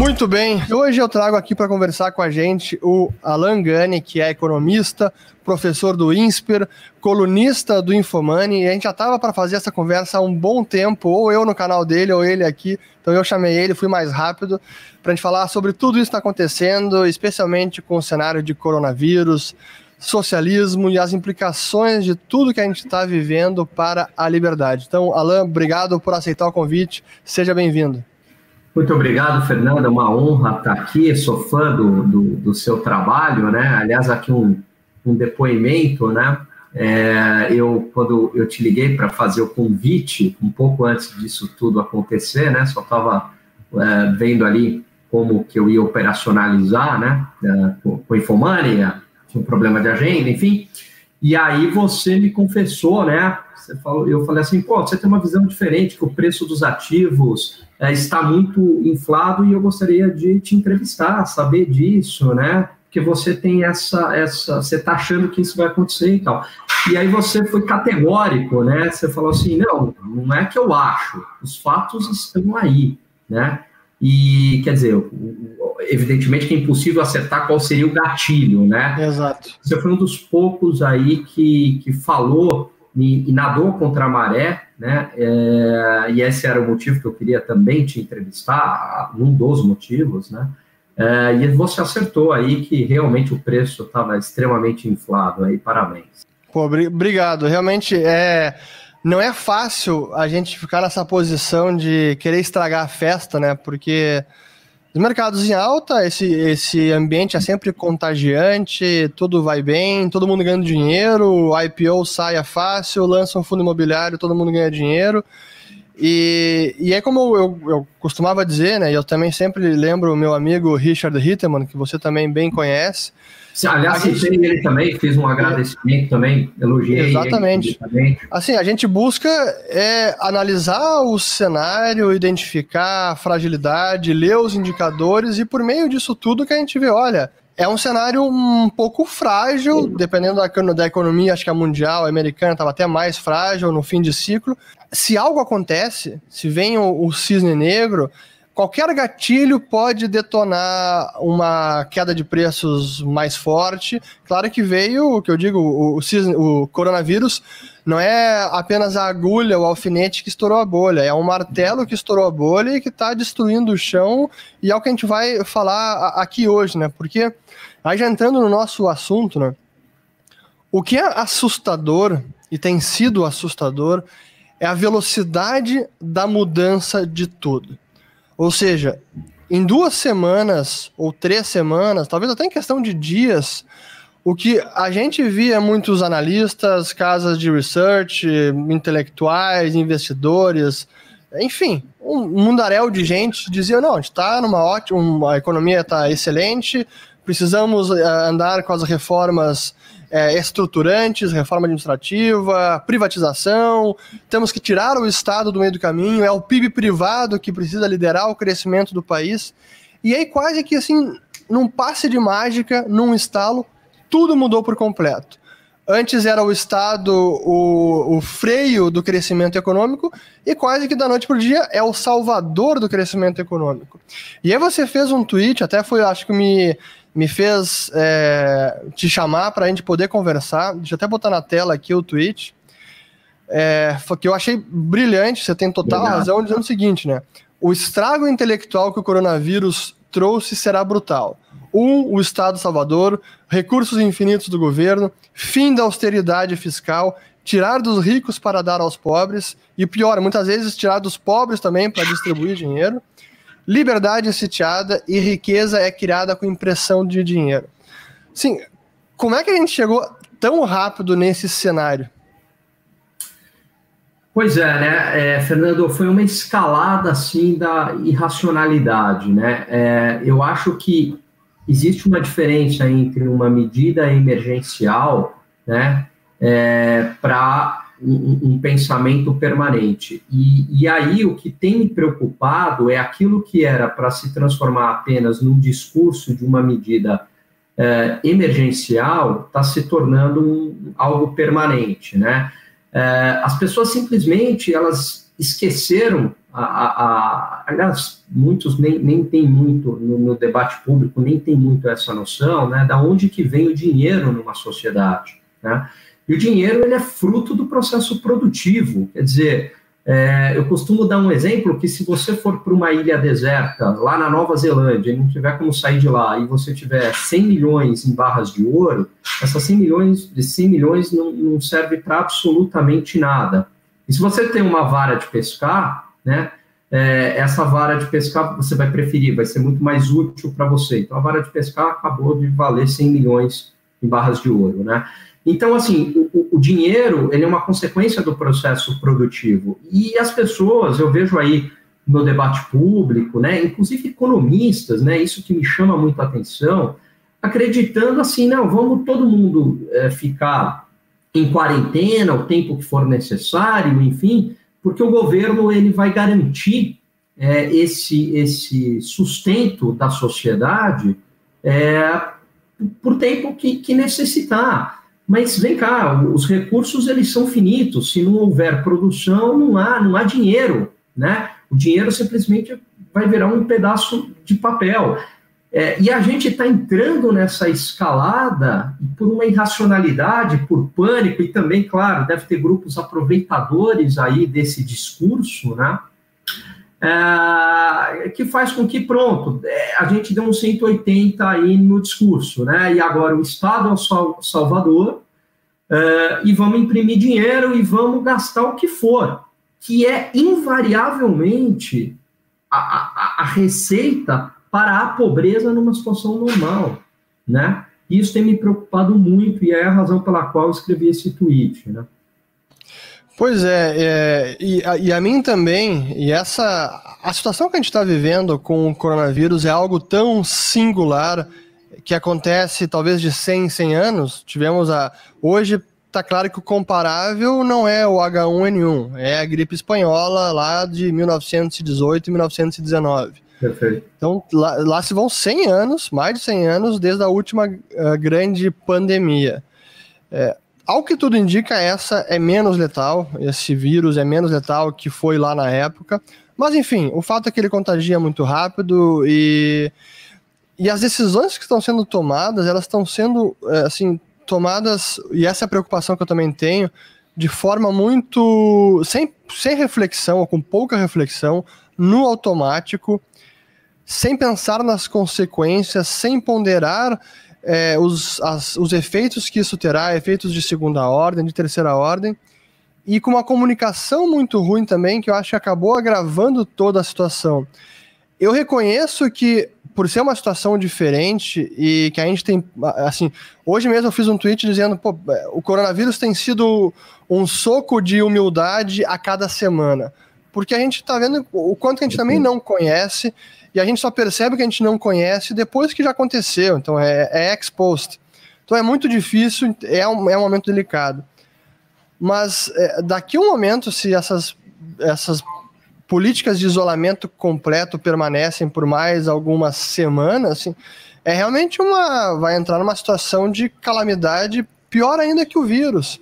Muito bem, hoje eu trago aqui para conversar com a gente o Alan Gani, que é economista, professor do INSPER, colunista do Infomani, e a gente já estava para fazer essa conversa há um bom tempo, ou eu no canal dele, ou ele aqui, então eu chamei ele, fui mais rápido, para a gente falar sobre tudo isso que está acontecendo, especialmente com o cenário de coronavírus, socialismo e as implicações de tudo que a gente está vivendo para a liberdade. Então, Alan, obrigado por aceitar o convite, seja bem-vindo. Muito obrigado, Fernando. É uma honra estar aqui. Sou fã do, do, do seu trabalho, né? Aliás, aqui um, um depoimento, né? É, eu, quando eu te liguei para fazer o convite, um pouco antes disso tudo acontecer, né? Só estava é, vendo ali como que eu ia operacionalizar, né? É, com, com Infomania, tinha um problema de agenda, enfim. E aí você me confessou, né? Você falou, eu falei assim, pô, você tem uma visão diferente, que o preço dos ativos é, está muito inflado e eu gostaria de te entrevistar, saber disso, né? Porque você tem essa, essa, você está achando que isso vai acontecer e tal. E aí você foi categórico, né? Você falou assim, não, não é que eu acho, os fatos estão aí, né? E quer dizer, evidentemente que é impossível acertar qual seria o gatilho, né? Exato. Você foi um dos poucos aí que, que falou e, e nadou contra a maré, né? É, e esse era o motivo que eu queria também te entrevistar, um dos motivos, né? É, e você acertou aí que realmente o preço estava extremamente inflado aí, parabéns. Pô, obrigado. Realmente é não é fácil a gente ficar nessa posição de querer estragar a festa, né? Porque os mercados em alta, esse, esse ambiente é sempre contagiante, tudo vai bem, todo mundo ganhando dinheiro, IPO saia fácil, lança um fundo imobiliário, todo mundo ganha dinheiro. E, e é como eu, eu costumava dizer, né? E eu também sempre lembro o meu amigo Richard Hitteman, que você também bem conhece. Aliás, gente... citei ele também, fiz um agradecimento também, elogiei. Exatamente. Ele assim, a gente busca é, analisar o cenário, identificar a fragilidade, ler os indicadores e por meio disso tudo que a gente vê, olha, é um cenário um pouco frágil, dependendo da, da economia, acho que a mundial, a americana estava até mais frágil no fim de ciclo. Se algo acontece, se vem o, o cisne negro, qualquer gatilho pode detonar uma queda de preços mais forte. Claro que veio, o que eu digo, o, o, o, coronavírus não é apenas a agulha, o alfinete que estourou a bolha, é um martelo que estourou a bolha e que está destruindo o chão, e é o que a gente vai falar aqui hoje, né? Porque Aí já entrando no nosso assunto, né? O que é assustador, e tem sido assustador, é a velocidade da mudança de tudo. Ou seja, em duas semanas ou três semanas, talvez até em questão de dias, o que a gente via muitos analistas, casas de research, intelectuais, investidores, enfim, um mundaréu de gente dizia: não, a gente está numa ótima, a economia está excelente, precisamos eh, andar com as reformas é, estruturantes, reforma administrativa, privatização, temos que tirar o Estado do meio do caminho, é o PIB privado que precisa liderar o crescimento do país. E aí, quase que assim, num passe de mágica, num estalo, tudo mudou por completo. Antes era o Estado o, o freio do crescimento econômico, e quase que da noite para o dia é o salvador do crescimento econômico. E aí você fez um tweet, até foi, acho que me me fez é, te chamar para a gente poder conversar. Deixa eu até botar na tela aqui o tweet. É, que eu achei brilhante, você tem total Obrigado. razão, dizendo o seguinte, né? O estrago intelectual que o coronavírus trouxe será brutal. Um, o Estado Salvador, recursos infinitos do governo, fim da austeridade fiscal, tirar dos ricos para dar aos pobres, e pior, muitas vezes tirar dos pobres também para distribuir dinheiro liberdade é sitiada e riqueza é criada com impressão de dinheiro. Sim, como é que a gente chegou tão rápido nesse cenário? Pois é, né, é, Fernando, foi uma escalada assim da irracionalidade, né? É, eu acho que existe uma diferença entre uma medida emergencial, né, é, para um, um pensamento permanente. E, e, aí o que tem me preocupado é aquilo que era para se transformar apenas num discurso de uma medida é, emergencial, está se tornando um, algo permanente, né? É, as pessoas simplesmente elas esqueceram, a, a, a, aliás, muitos nem, nem tem muito no, no, debate público, nem tem muito essa noção, né, da onde que vem o dinheiro numa sociedade, né? E o dinheiro, ele é fruto do processo produtivo, quer dizer, é, eu costumo dar um exemplo que se você for para uma ilha deserta, lá na Nova Zelândia, e não tiver como sair de lá, e você tiver 100 milhões em barras de ouro, essas 100 milhões, de 100 milhões não, não serve para absolutamente nada. E se você tem uma vara de pescar, né, é, essa vara de pescar você vai preferir, vai ser muito mais útil para você. Então a vara de pescar acabou de valer 100 milhões em barras de ouro, né? Então, assim, o, o, dinheiro ele é uma consequência do processo produtivo. E as pessoas, eu vejo aí no debate público, né, inclusive economistas, né, isso que me chama muito a atenção, acreditando assim, não, vamos todo mundo é, ficar em quarentena o tempo que for necessário, enfim, porque o governo ele vai garantir é, esse, esse sustento da sociedade é, por tempo que, que necessitar. Mas vem cá, os recursos eles são finitos. Se não houver produção, não há, não há dinheiro, né? O dinheiro simplesmente vai virar um pedaço de papel. É, e a gente está entrando nessa escalada por uma irracionalidade, por pânico, e também, claro, deve ter grupos aproveitadores aí desse discurso, né? É, que faz com que, pronto, é, a gente deu um 180 aí no discurso, né? E agora o Estado é o salvador, é, e vamos imprimir dinheiro e vamos gastar o que for, que é invariavelmente a, a, a receita para a pobreza numa situação normal, né? Isso tem me preocupado muito e é a razão pela qual eu escrevi esse tweet, né? Pois é, é e, a, e, a, mim também, e essa a situação que a gente está vivendo com o coronavírus é algo tão singular que acontece talvez de 100 em 100 anos. Tivemos a hoje está claro que o comparável não é o H1N1, é a gripe espanhola lá de 1918 e 1919. Perfeito. Então lá, lá, se vão 100 anos, mais de 100 anos desde a última uh, grande pandemia. É, ao que tudo indica, essa é menos letal, esse vírus é menos letal que foi lá na época. Mas enfim, o fato é que ele contagia muito rápido e, e as decisões que estão sendo tomadas, elas estão sendo, é, assim, tomadas, e essa é a preocupação que eu também tenho, de forma muito. sem, sem reflexão, ou com pouca reflexão, no automático, sem pensar nas consequências, sem ponderar é, os, as, os efeitos que isso terá, efeitos de segunda ordem, de terceira ordem, e com uma comunicação muito ruim também, que eu acho que acabou agravando toda a situação. Eu reconheço que, por ser uma situação diferente e que a gente tem, assim, hoje mesmo eu fiz um tweet dizendo, pô, o coronavírus tem sido um soco de humildade a cada semana, porque a gente está vendo o quanto a gente também não conhece e a gente só percebe que a gente não conhece depois que já aconteceu, então é, é exposto. Então é muito difícil, é um, é um momento delicado. Mas é, daqui a um momento, se essas, essas políticas de isolamento completo permanecem por mais algumas semanas, assim, é realmente uma. vai entrar numa situação de calamidade pior ainda que o vírus.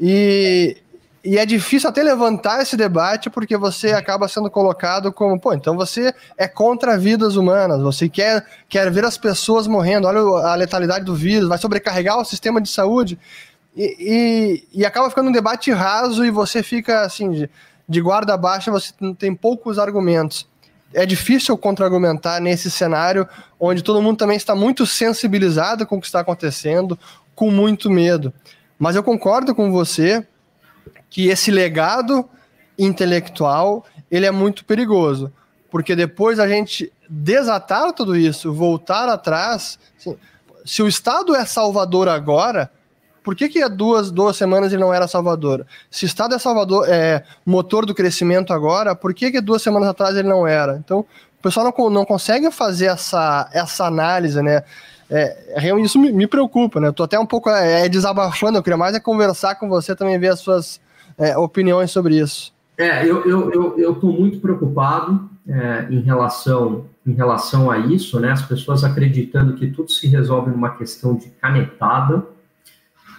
E, e é difícil até levantar esse debate porque você acaba sendo colocado como, pô, então você é contra vidas humanas, você quer, quer ver as pessoas morrendo, olha a letalidade do vírus, vai sobrecarregar o sistema de saúde. E, e, e acaba ficando um debate raso e você fica assim, de, de guarda baixa, você tem poucos argumentos. É difícil contra-argumentar nesse cenário onde todo mundo também está muito sensibilizado com o que está acontecendo, com muito medo. Mas eu concordo com você que esse legado intelectual ele é muito perigoso, porque depois a gente desatar tudo isso, voltar atrás, assim, se o Estado é salvador agora, por que, que há duas, duas semanas ele não era salvador? Se o Estado é salvador, é motor do crescimento agora, por que, que duas semanas atrás ele não era? Então, o pessoal não, não consegue fazer essa, essa análise, né? É, isso me, me preocupa, né? Eu tô até um pouco é, é, desabafando, eu queria mais é conversar com você também, ver as suas é, opiniões sobre isso. É, eu estou eu, eu, eu muito preocupado é, em, relação, em relação a isso, né? As pessoas acreditando que tudo se resolve numa questão de canetada.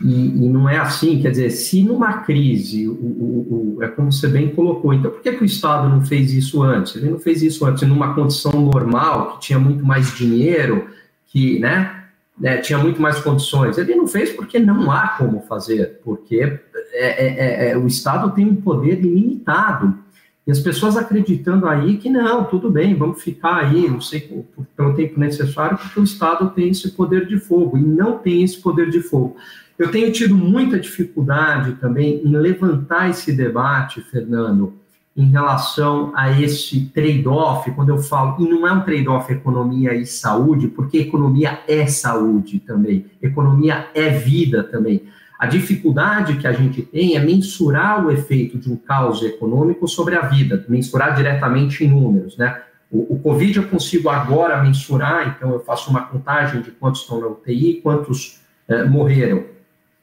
E, e, não é assim, quer dizer, se numa crise, o, o, o, é como você bem colocou, então por que, que o Estado não fez isso antes? Ele não fez isso antes numa condição normal, que tinha muito mais dinheiro, que né, né, tinha muito mais condições. Ele não fez porque não há como fazer, porque é, é, é, é o Estado tem um poder ilimitado. E as pessoas acreditando aí que não, tudo bem, vamos ficar aí, não sei, pelo tempo necessário, porque o Estado tem esse poder de fogo, e não tem esse poder de fogo. Eu tenho tido muita dificuldade também em levantar esse debate, Fernando, em relação a esse trade-off, quando eu falo, e não é um trade-off economia e saúde, porque economia é saúde também, economia é vida também. A dificuldade que a gente tem é mensurar o efeito de um caos econômico sobre a vida, mensurar diretamente em números, né? O, o Covid eu consigo agora mensurar, então eu faço uma contagem de quantos estão na UTI, quantos eh, morreram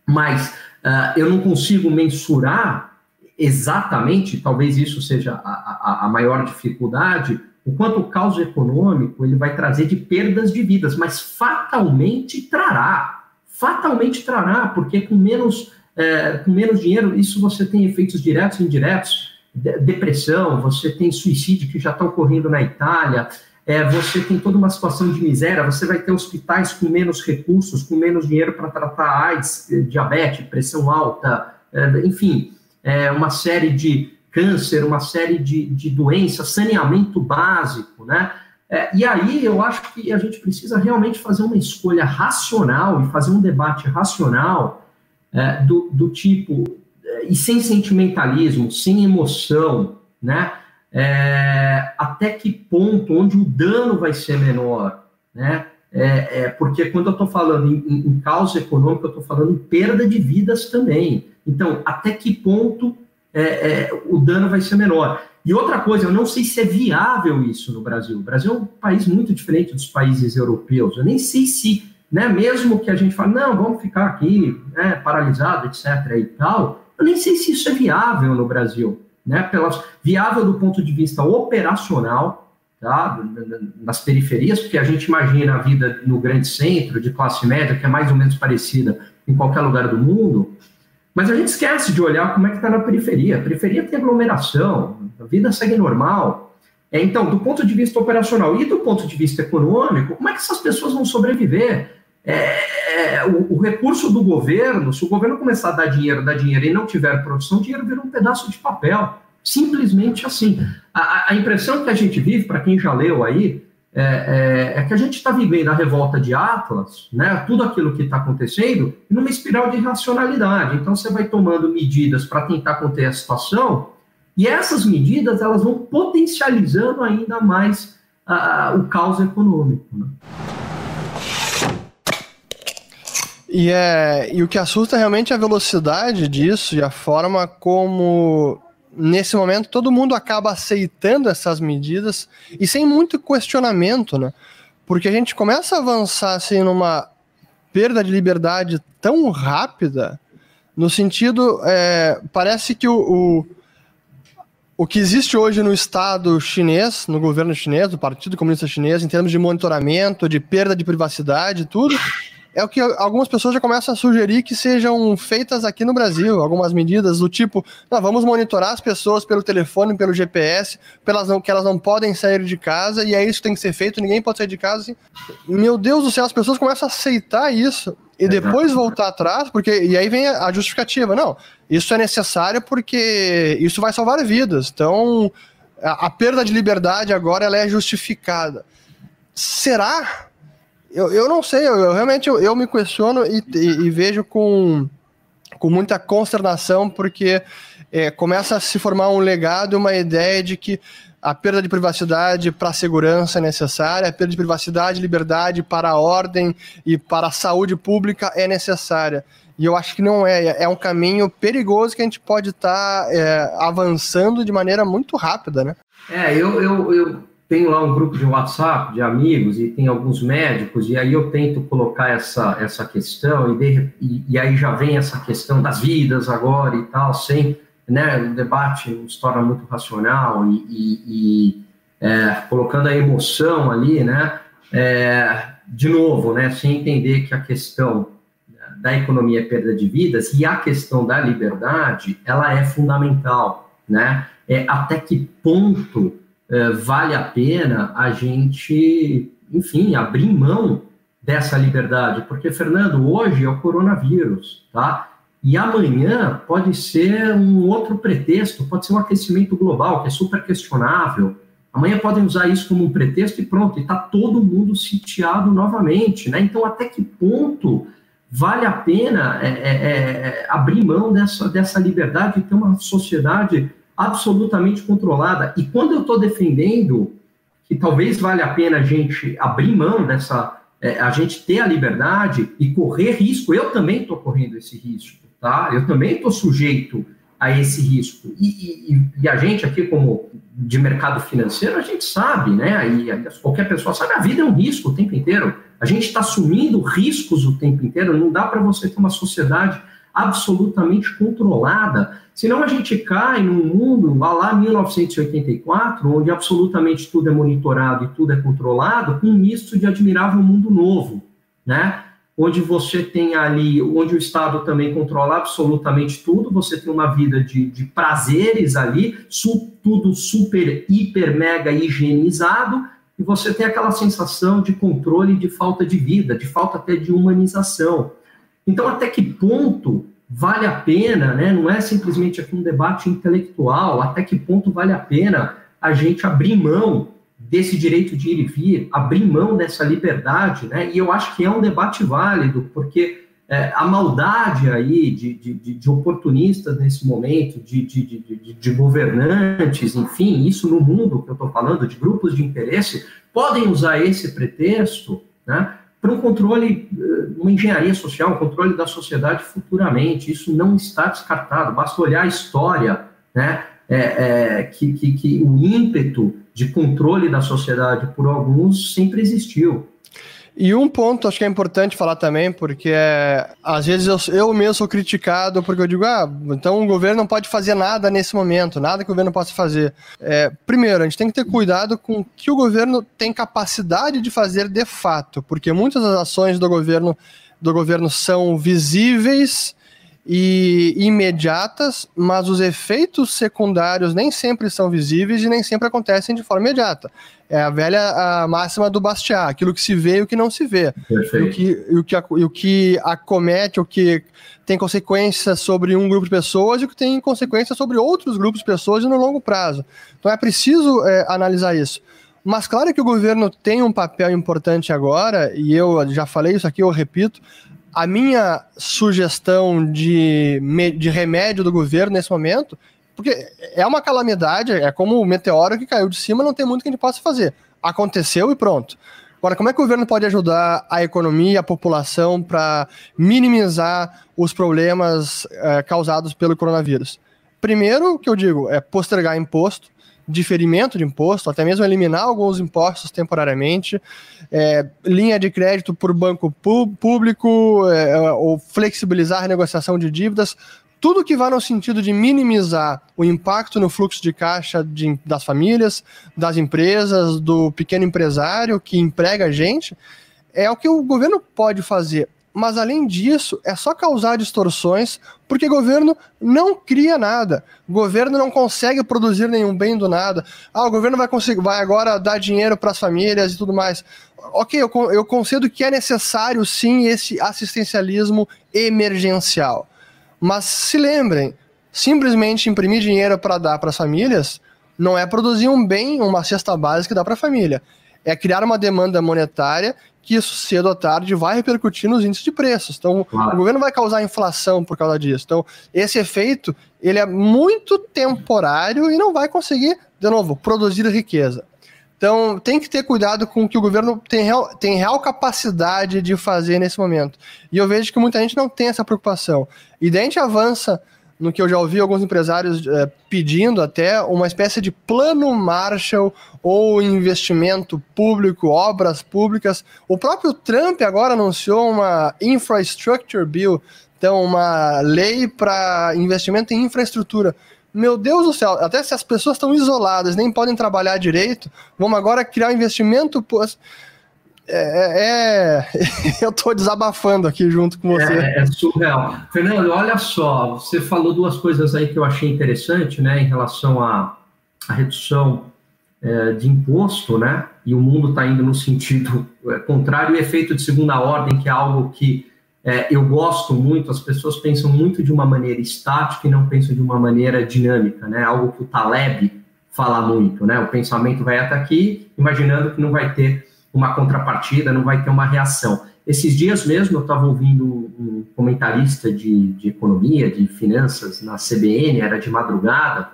mas uh, eu não consigo mensurar exatamente, talvez isso seja a, a, a, maior dificuldade, o quanto o caos econômico ele vai trazer de perdas de vidas, mas fatalmente trará, fatalmente trará, porque com menos, é, com menos dinheiro, isso você tem efeitos diretos e indiretos, depressão, você tem suicídio que já está ocorrendo na Itália, é, você tem toda uma situação de miséria, você vai ter hospitais com menos recursos, com menos dinheiro para tratar AIDS, eh, diabetes, pressão alta, é, enfim, é, uma série de câncer, uma série de, de doenças, saneamento básico, né? É, e aí eu acho que a gente precisa realmente fazer uma escolha racional e fazer um debate racional é, do, do tipo, é, e sem sentimentalismo, sem emoção, né? é, até que ponto, onde o dano vai ser menor, né? É, é porque quando eu estou falando em, em, em, causa econômica, eu estou falando em perda de vidas também. Então, até que ponto é, é, o dano vai ser menor? E outra coisa, eu não sei se é viável isso no Brasil. O Brasil é um país muito diferente dos países europeus. Eu nem sei se, né, mesmo que a gente fale, não, vamos ficar aqui, né, paralisado, etc. e tal, eu nem sei se isso é viável no Brasil né, pelas, viável do ponto de vista operacional, tá, nas periferias, porque a gente imagina a vida no grande centro, de classe média, que é mais ou menos parecida em qualquer lugar do mundo, mas a gente esquece de olhar como é que está na periferia. A periferia tem aglomeração, a vida segue normal. É, então, do ponto de vista operacional e do ponto de vista econômico, como é que essas pessoas vão sobreviver? É, o, o, recurso do governo, se o governo começar a dar dinheiro, dar dinheiro e não tiver produção, o dinheiro vira um pedaço de papel. Simplesmente assim. A, a impressão que a gente vive, para quem já leu aí, é, é, é que a gente está vivendo a revolta de Atlas, né, tudo aquilo que está acontecendo, numa espiral de irracionalidade. Então, você vai tomando medidas para tentar conter a situação, e essas medidas elas vão potencializando ainda mais uh, o caos econômico. Né? E, é, e o que assusta realmente é a velocidade disso e a forma como, nesse momento, todo mundo acaba aceitando essas medidas e sem muito questionamento, né? Porque a gente começa a avançar assim numa perda de liberdade tão rápida, no sentido, é, parece que o, o, o que existe hoje no Estado chinês, no governo chinês, do Partido Comunista Chinês, em termos de monitoramento, de perda de privacidade, tudo é o que algumas pessoas já começam a sugerir que sejam feitas aqui no Brasil, algumas medidas do tipo, vamos monitorar as pessoas pelo telefone, pelo GPS, pelas não, que elas não podem sair de casa, e é isso que tem que ser feito, ninguém pode sair de casa. Assim. Meu Deus do céu, as pessoas começam a aceitar isso e depois voltar atrás, porque e aí vem a, a justificativa, não, isso é necessário porque isso vai salvar vidas. Então, a, a perda de liberdade agora ela é justificada. Será? Eu, eu não sei, eu, eu realmente eu, eu, me questiono e, e, e, vejo com, com muita consternação, porque é, começa a se formar um legado, uma ideia de que a perda de privacidade para a segurança é necessária, a perda de privacidade e liberdade para a ordem e para a saúde pública é necessária. E eu acho que não é. É um caminho perigoso que a gente pode estar tá, é, avançando de maneira muito rápida, né? É, eu, eu, eu tenho lá um grupo de WhatsApp de amigos e tem alguns médicos, e aí eu tento colocar essa, essa questão, e, de, e, e, aí já vem essa questão das vidas agora e tal, sem, né, o debate se torna muito racional e, e, e é, colocando a emoção ali, né, é, de novo, né, sem entender que a questão da economia é perda de vidas e a questão da liberdade, ela é fundamental, né? É, até que ponto é, vale a pena a gente, enfim, abrir mão dessa liberdade? Porque, Fernando, hoje é o coronavírus, tá? E amanhã pode ser um outro pretexto, pode ser um aquecimento global, que é super questionável. Amanhã podem usar isso como um pretexto e pronto, e está todo mundo sitiado novamente, né? Então, até que ponto vale a pena é, é, é, abrir mão dessa, dessa liberdade e ter uma sociedade absolutamente controlada? E quando eu estou defendendo que talvez valha a pena a gente abrir mão dessa, é, a gente ter a liberdade e correr risco, eu também estou correndo esse risco, tá? Eu também estou sujeito a esse risco. E, e, e, a gente aqui, como de mercado financeiro, a gente sabe, né? E qualquer pessoa sabe, a vida é um risco o tempo inteiro. A gente está assumindo riscos o tempo inteiro. Não dá para você ter uma sociedade absolutamente controlada. Senão a gente cai num mundo, vá lá 1984, onde absolutamente tudo é monitorado e tudo é controlado, com um misto de admirável mundo novo, né? onde você tem ali, onde o Estado também controla absolutamente tudo, você tem uma vida de, de prazeres ali, su, tudo super, hiper, mega higienizado, e você tem aquela sensação de controle de falta de vida, de falta até de humanização. Então, até que ponto vale a pena, né? Não é simplesmente aqui um debate intelectual, até que ponto vale a pena a gente abrir mão desse direito de ir e vir, abrir mão dessa liberdade, né? E eu acho que é um debate válido, porque é, a maldade aí de, de, de, oportunistas nesse momento, de, de, de, governantes, enfim, isso no mundo que eu estou falando, de grupos de interesse, podem usar esse pretexto né, para um controle, eh, uma engenharia social, um controle da sociedade futuramente. Isso não está descartado, basta olhar a história, né, é, é, que, que, que o ímpeto de controle da sociedade por alguns sempre existiu. E um ponto acho que é importante falar também, porque é, às vezes eu, eu mesmo sou criticado porque eu digo, ah, então o governo não pode fazer nada nesse momento, nada que o governo possa fazer. É, primeiro, a gente tem que ter cuidado com o que o governo tem capacidade de fazer de fato, porque muitas das ações do governo, do governo são visíveis e imediatas, mas os efeitos secundários nem sempre são visíveis e nem sempre acontecem de forma imediata. É a velha a máxima do Bastiat, aquilo que se vê e o que não se vê. E o que, e o, que, e o que acomete, o que tem consequências sobre um grupo de pessoas e o que tem consequências sobre outros grupos de pessoas no longo prazo. Então é preciso é, analisar isso. Mas claro que o governo tem um papel importante agora, e eu já falei isso aqui, eu repito, a minha sugestão de, de remédio do governo nesse momento, porque é uma calamidade, é como o meteoro que caiu de cima, não tem muito que a gente possa fazer. Aconteceu e pronto. Agora, como é que o governo pode ajudar a economia a população para minimizar os problemas é, causados pelo coronavírus? Primeiro, o que eu digo é postergar imposto, diferimento de imposto, até mesmo eliminar alguns impostos temporariamente, é, linha de crédito por banco público, é, ou flexibilizar a negociação de dívidas, tudo que vá no sentido de minimizar o impacto no fluxo de caixa de, das famílias, das empresas, do pequeno empresário que emprega a gente, é o que o governo pode fazer mas além disso, é só causar distorções, porque governo não cria nada. Governo não consegue produzir nenhum bem do nada. Ah, o governo vai conseguir, vai agora dar dinheiro para as famílias e tudo mais. Ok, eu, eu concedo que é necessário sim esse assistencialismo emergencial. Mas se lembrem, simplesmente imprimir dinheiro para dar para as famílias não é produzir um bem, uma cesta básica que dá para a família. É criar uma demanda monetária que isso cedo ou tarde vai repercutir nos índices de preços. Então, claro. o governo vai causar inflação por causa disso. Então, esse efeito, ele é muito temporário e não vai conseguir, de novo, produzir riqueza. Então, tem que ter cuidado com o que o governo tem real, tem real capacidade de fazer nesse momento. E eu vejo que muita gente não tem essa preocupação. E daí a gente avança no que eu já ouvi alguns empresários é, pedindo até uma espécie de plano Marshall ou investimento público, obras públicas. O próprio Trump agora anunciou uma Infrastructure Bill, então uma lei para investimento em infraestrutura. Meu Deus do céu, até se as pessoas estão isoladas, nem podem trabalhar direito, vamos agora criar um investimento é, é... eu estou desabafando aqui junto com você. É, é, surreal. Fernando, olha só, você falou duas coisas aí que eu achei interessante, né, em relação à, à redução é, de imposto, né, e o mundo está indo no sentido é, contrário, e efeito de segunda ordem, que é algo que é, eu gosto muito, as pessoas pensam muito de uma maneira estática e não pensam de uma maneira dinâmica, né? Algo que o Taleb fala muito, né? O pensamento vai até aqui, imaginando que não vai ter uma contrapartida, não vai ter uma reação. Esses dias mesmo eu estava ouvindo um comentarista de, de economia, de finanças na CBN, era de madrugada,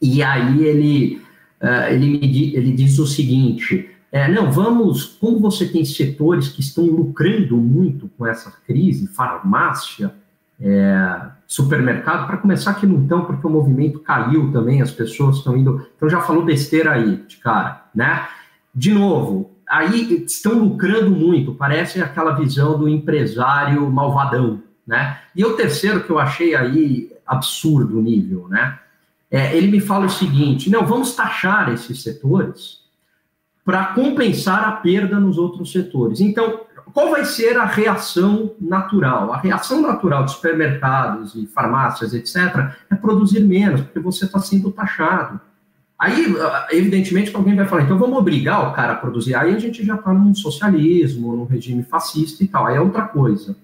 e aí ele, uh, ele, me, ele o seguinte: é, não, vamos, como você tem setores que estão lucrando muito com essa crise, farmácia, é, supermercado, para começar que não estão, porque o movimento caiu também, as pessoas estão indo. Então já falou besteira aí, de cara, né? De novo, aí estão lucrando muito, parece aquela visão do empresário malvadão, né? E o terceiro que eu achei aí absurdo o nível, né? É, ele me fala o seguinte: não, vamos taxar esses setores para compensar a perda nos outros setores. Então, qual vai ser a reação natural? A reação natural de supermercados e farmácias, etc., é produzir menos, porque você está sendo taxado. Aí, evidentemente, alguém vai falar, então vamos obrigar o cara a produzir. Aí a gente já está num socialismo, num regime fascista e tal, aí é outra coisa.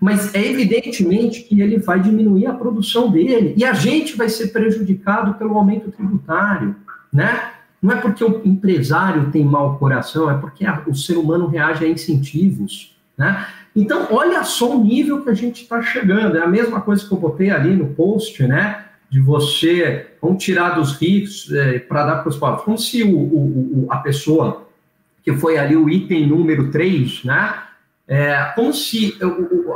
Mas é evidentemente que ele vai diminuir a produção dele e a gente vai ser prejudicado pelo aumento tributário, né? Não é porque o empresário tem mau coração, é porque o ser humano reage a incentivos. Né? Então, olha só o nível que a gente está chegando. É a mesma coisa que eu botei ali no post, né? De você, vamos tirar dos ricos é, para dar para os pobres. Como se o, o, o, a pessoa, que foi ali o item número 3, né? É, como se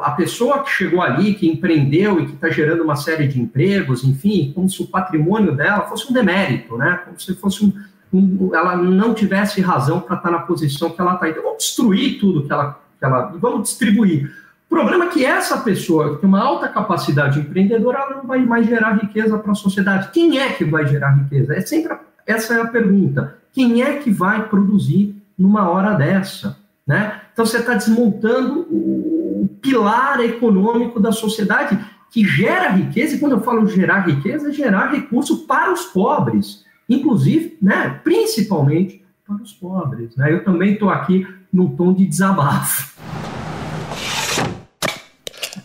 a pessoa que chegou ali, que empreendeu e que está gerando uma série de empregos, enfim, como se o patrimônio dela fosse um demérito, né? Como se fosse um, ela não tivesse razão para estar tá na posição que ela está. Então, vamos destruir tudo que ela, que ela. Vamos distribuir. O problema é que essa pessoa que tem uma alta capacidade empreendedora, ela não vai mais gerar riqueza para a sociedade. Quem é que vai gerar riqueza? É sempre a, essa é a pergunta. Quem é que vai produzir numa hora dessa? Né? Então você está desmontando o pilar econômico da sociedade que gera riqueza, e quando eu falo gerar riqueza, é gerar recurso para os pobres inclusive, né, principalmente para os pobres. Né? Eu também estou aqui num tom de desabafo.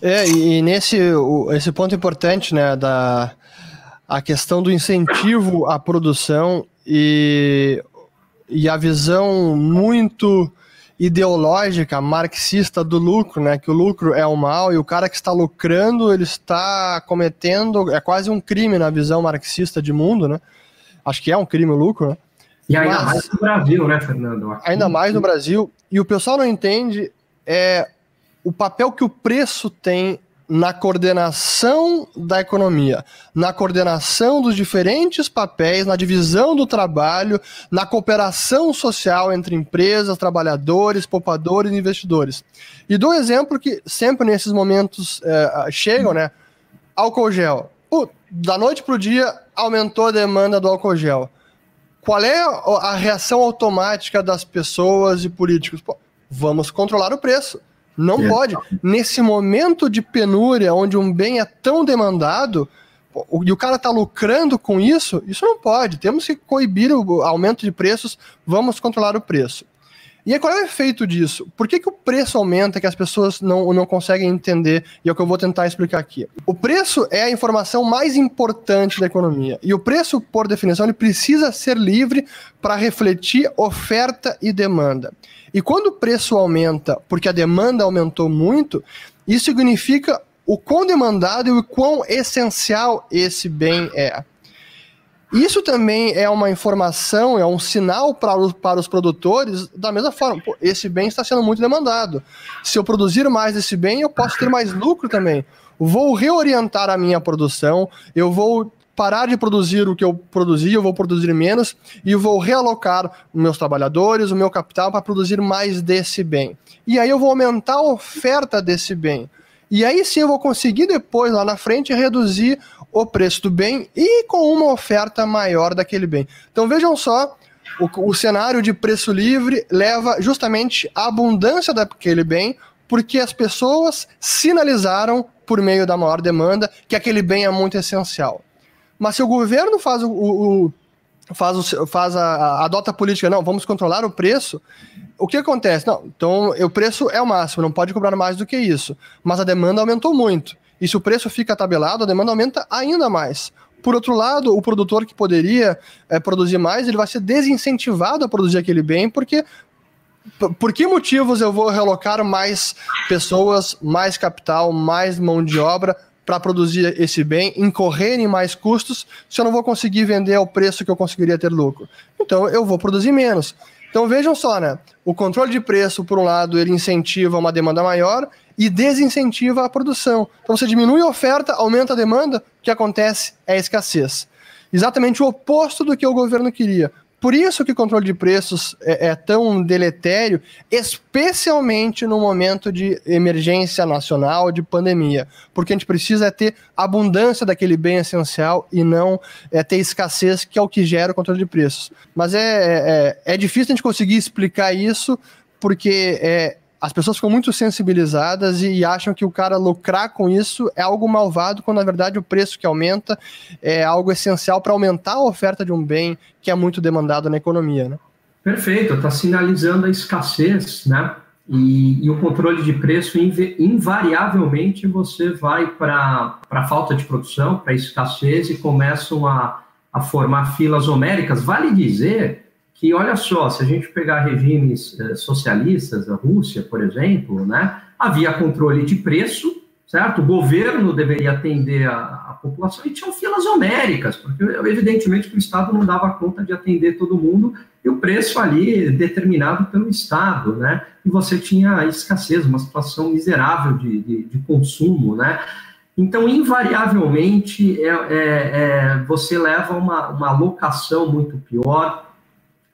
É, e nesse esse ponto importante, né, da a questão do incentivo à produção e, e a visão muito ideológica marxista do lucro, né, que o lucro é o mal e o cara que está lucrando, ele está cometendo, é quase um crime na visão marxista de mundo, né? Acho que é um crime o lucro, né? E ainda Mas, mais no Brasil, né, Fernando? Aqui, ainda mais no Brasil. E o pessoal não entende é, o papel que o preço tem na coordenação da economia, na coordenação dos diferentes papéis, na divisão do trabalho, na cooperação social entre empresas, trabalhadores, poupadores e investidores. E dou exemplo que sempre nesses momentos é, chegam, né? Álcool gel. Pô, da noite para o dia, aumentou a demanda do álcool gel. Qual é a reação automática das pessoas e políticos? Pô, vamos controlar o preço. Não é. pode. Nesse momento de penúria, onde um bem é tão demandado, e o cara está lucrando com isso, isso não pode. Temos que coibir o aumento de preços, vamos controlar o preço. E aí, qual é o efeito disso? Por que, que o preço aumenta que as pessoas não, não conseguem entender? E é o que eu vou tentar explicar aqui. O preço é a informação mais importante da economia. E o preço, por definição, ele precisa ser livre para refletir oferta e demanda. E quando o preço aumenta porque a demanda aumentou muito, isso significa o quão demandado e o quão essencial esse bem é. Isso também é uma informação, é um sinal para os, para os produtores, da mesma forma, pô, esse bem está sendo muito demandado. Se eu produzir mais desse bem, eu posso ter mais lucro também. Vou reorientar a minha produção, eu vou parar de produzir o que eu produzi, eu vou produzir menos e vou realocar meus trabalhadores, o meu capital para produzir mais desse bem. E aí eu vou aumentar a oferta desse bem. E aí sim eu vou conseguir depois, lá na frente, reduzir o preço do bem e com uma oferta maior daquele bem. Então vejam só O, o cenário de preço livre leva justamente à abundância daquele bem, porque as pessoas sinalizaram por meio da maior demanda que aquele bem é muito essencial. Mas se o governo faz o, o faz, o, faz a, a, adota a política, não, vamos controlar o preço, o que acontece? Não, então o preço é o máximo, não pode cobrar mais do que isso. Mas a demanda aumentou muito. E se o preço fica tabelado, a demanda aumenta ainda mais. Por outro lado, o produtor que poderia é, produzir mais, ele vai ser desincentivado a produzir aquele bem, porque por que motivos eu vou relocar mais pessoas, mais capital, mais mão de obra para produzir esse bem, incorrer em mais custos, se eu não vou conseguir vender ao preço que eu conseguiria ter lucro? Então eu vou produzir menos. Então vejam só, né? O controle de preço, por um lado, ele incentiva uma demanda maior e desincentiva a produção. Então você diminui a oferta, aumenta a demanda, o que acontece é a escassez. Exatamente o oposto do que o governo queria. Por isso que o controle de preços é, é, tão deletério, especialmente no momento de emergência nacional, de pandemia. Porque a gente precisa ter abundância daquele bem essencial e não é, ter escassez, que é o que gera o controle de preços. Mas é, é, é difícil a gente conseguir explicar isso, porque é, as pessoas ficam muito sensibilizadas e acham que o cara lucrar com isso é algo malvado, quando na verdade o preço que aumenta é algo essencial para aumentar a oferta de um bem que é muito demandado na economia. Né? Perfeito, está sinalizando a escassez, né? E, e, o controle de preço, invariavelmente, você vai para a falta de produção, para a escassez e começam a, a formar filas homéricas. Vale dizer que, olha só, se a gente pegar regimes eh, socialistas, a Rússia, por exemplo, né, havia controle de preço, certo? O governo deveria atender a, a população e tinham filas homéricas, porque evidentemente o Estado não dava conta de atender todo mundo e o preço ali determinado pelo Estado, né? E você tinha escassez, uma situação miserável de, de, de consumo, né? Então, invariavelmente, é, é, é, você leva uma, uma locação muito pior,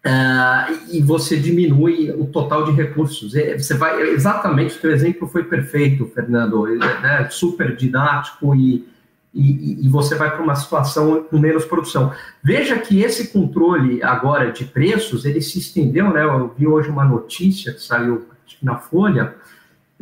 Uh, e você diminui o total de recursos. Você vai exatamente o teu exemplo foi perfeito, Fernando, né? super didático e, e, e você vai para uma situação com menos produção. Veja que esse controle agora de preços ele se estendeu, né? Eu vi hoje uma notícia que saiu na Folha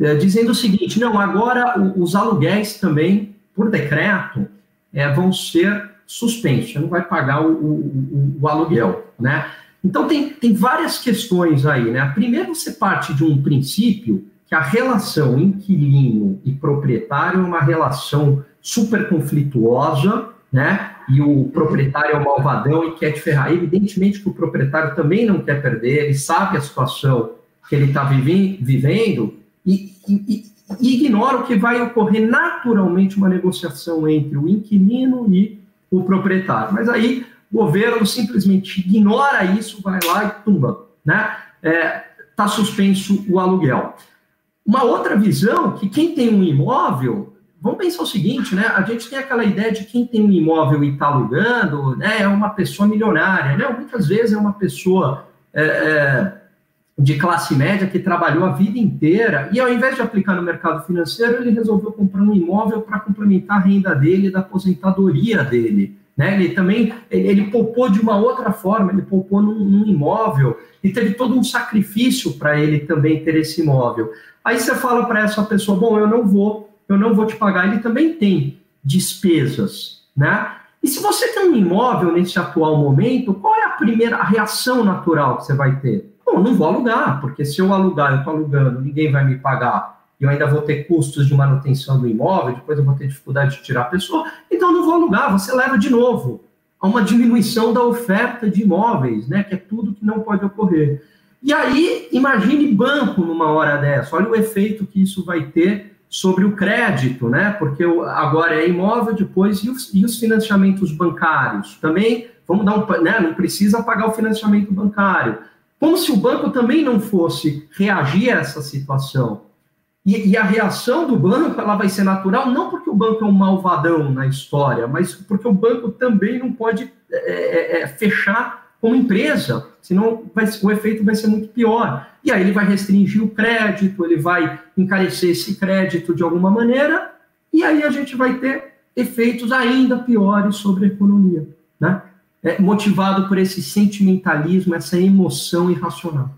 é, dizendo o seguinte: não, agora os aluguéis também, por decreto, é, vão ser suspensos. Não vai pagar o, o, o aluguel, né? Então, tem, tem várias questões aí, né? Primeiro, você parte de um princípio que a relação inquilino e proprietário é uma relação super conflituosa, né? E o proprietário é o malvadão e quer te ferrar. Evidentemente que o proprietário também não quer perder, ele sabe a situação que ele está vivendo e, e, e ignora o que vai ocorrer naturalmente uma negociação entre o inquilino e o proprietário. Mas aí o governo simplesmente ignora isso, vai lá e tumba, né? Está é, suspenso o aluguel. Uma outra visão que quem tem um imóvel, vamos pensar o seguinte, né? A gente tem aquela ideia de quem tem um imóvel e está alugando, né? É uma pessoa milionária, né? Muitas vezes é uma pessoa é, é, de classe média que trabalhou a vida inteira e ao invés de aplicar no mercado financeiro, ele resolveu comprar um imóvel para complementar a renda dele da aposentadoria dele. Né? Ele também ele, ele poupou de uma outra forma, ele poupou num, num imóvel e teve todo um sacrifício para ele também ter esse imóvel. Aí você fala para essa pessoa, bom, eu não vou, eu não vou te pagar. Ele também tem despesas, né? E se você tem um imóvel nesse atual momento, qual é a primeira a reação natural que você vai ter? Bom, não vou alugar, porque se eu alugar, eu estou alugando, ninguém vai me pagar e eu ainda vou ter custos de manutenção do imóvel, depois eu vou ter dificuldade de tirar a pessoa, então não vou alugar, você leva de novo a uma diminuição da oferta de imóveis, né, que é tudo que não pode ocorrer. E aí, imagine banco numa hora dessa, olha o efeito que isso vai ter sobre o crédito, né, porque agora é imóvel, depois, e os, e os financiamentos bancários? Também, vamos dar um, né, não precisa pagar o financiamento bancário. Como se o banco também não fosse reagir a essa situação. E, e, a reação do banco ela vai ser natural, não porque o banco é um malvadão na história, mas porque o banco também não pode é, é, é fechar como empresa, senão vai, o efeito vai ser muito pior. E aí ele vai restringir o crédito, ele vai encarecer esse crédito de alguma maneira, e aí a gente vai ter efeitos ainda piores sobre a economia. Né? é, motivado por esse sentimentalismo, essa emoção irracional.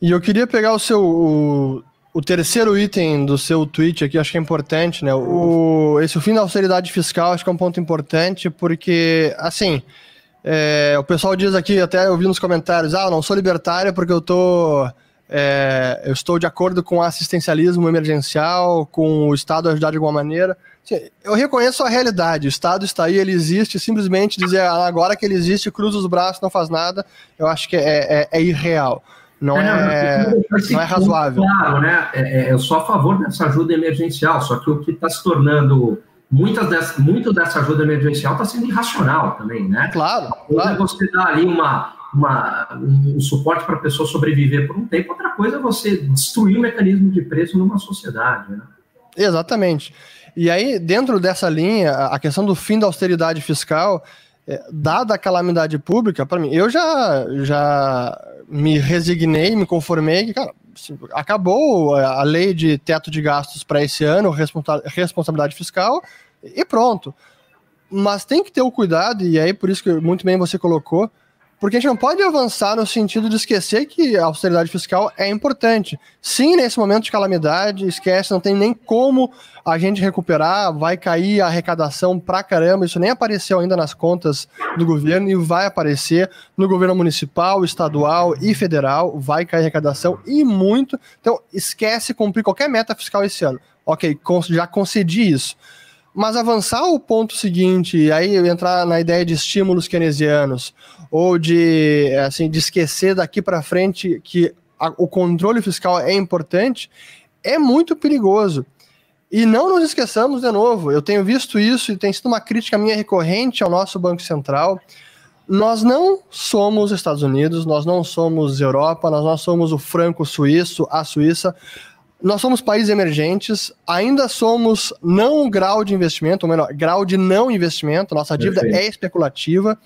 E eu queria pegar o seu o, terceiro item do seu tweet aqui, acho que é importante, né? O, esse o fim da austeridade fiscal, acho que é um ponto importante, porque, assim, é, o pessoal diz aqui, até eu vi nos comentários, ah, eu não sou libertário porque eu tô. É, eu estou de acordo com o assistencialismo emergencial, com o Estado ajudar de alguma maneira. Eu reconheço a realidade, o Estado está aí, ele existe, simplesmente dizer ah, agora que ele existe, cruza os braços, não faz nada, eu acho que é, é, é irreal. Não é, é não é razoável. Claro, né? É, é, eu sou a favor dessa ajuda emergencial, só que o que está se tornando. Muitas dessa, muito dessa ajuda emergencial está sendo irracional também, né? Claro. claro. Você dá ali uma, uma, um suporte para a pessoa sobreviver por um tempo, outra coisa é você destruir o mecanismo de preço numa sociedade. Né? Exatamente. E aí, dentro dessa linha, a questão do fim da austeridade fiscal, é, dada a calamidade pública, para mim, eu já, já me resignei, me conformei que, cara, assim, acabou a lei de teto de gastos para esse ano, responsa responsabilidade fiscal, e pronto. Mas tem que ter o cuidado, e aí por isso que muito bem você colocou, porque a gente não pode avançar no sentido de esquecer que a austeridade fiscal é importante. Sim, nesse momento de calamidade, esquece, não tem nem como a gente recuperar, vai cair a arrecadação pra caramba, isso nem apareceu ainda nas contas do governo e vai aparecer no governo municipal, estadual e federal, vai cair a arrecadação e muito. Então, esquece cumprir qualquer meta fiscal esse ano. Ok, já concedi isso. Mas avançar o ponto seguinte, aí entrar na ideia de estímulos keynesianos, ou de, assim, de esquecer daqui para frente que a, o controle fiscal é importante, é muito perigoso. E não nos esqueçamos de novo, eu tenho visto isso e tem sido uma crítica minha recorrente ao nosso Banco Central. Nós não somos Estados Unidos, nós não somos Europa, nós não somos o franco suíço, a Suíça nós somos países emergentes, ainda somos não grau de investimento, ou melhor, grau de não investimento, nossa dívida Perfeito. é especulativa.